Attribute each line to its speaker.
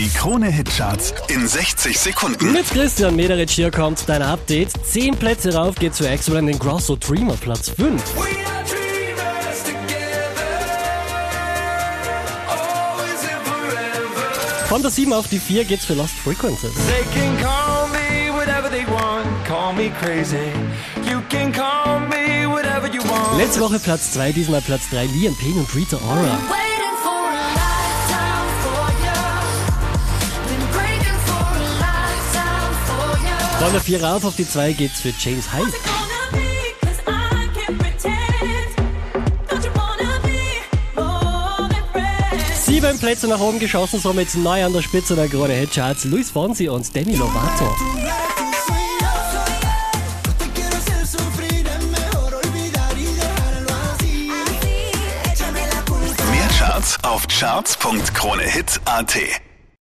Speaker 1: Die Krone-Hitcharts in 60 Sekunden.
Speaker 2: Mit Christian Mederich hier kommt dein Update. Zehn Plätze rauf geht's für Axel in den Grosso Dreamer, Platz 5.
Speaker 3: We are dreamers together. Always and forever.
Speaker 2: Von der 7 auf die 4 geht's für Lost Frequencies.
Speaker 3: They can call me whatever they want. Call me crazy. You can call me whatever you want.
Speaker 2: Letzte Woche Platz 2, diesmal Platz 3, Liam Payne und Rita Ora. Von der 4 rauf auf die 2 geht's für James Hyde. Sieben Plätze nach oben geschossen, somit neu an der Spitze der Krone Hitcharts. Luis Fonsi und Demi Lovato.
Speaker 1: Mehr Charts auf charts.kronehit.at.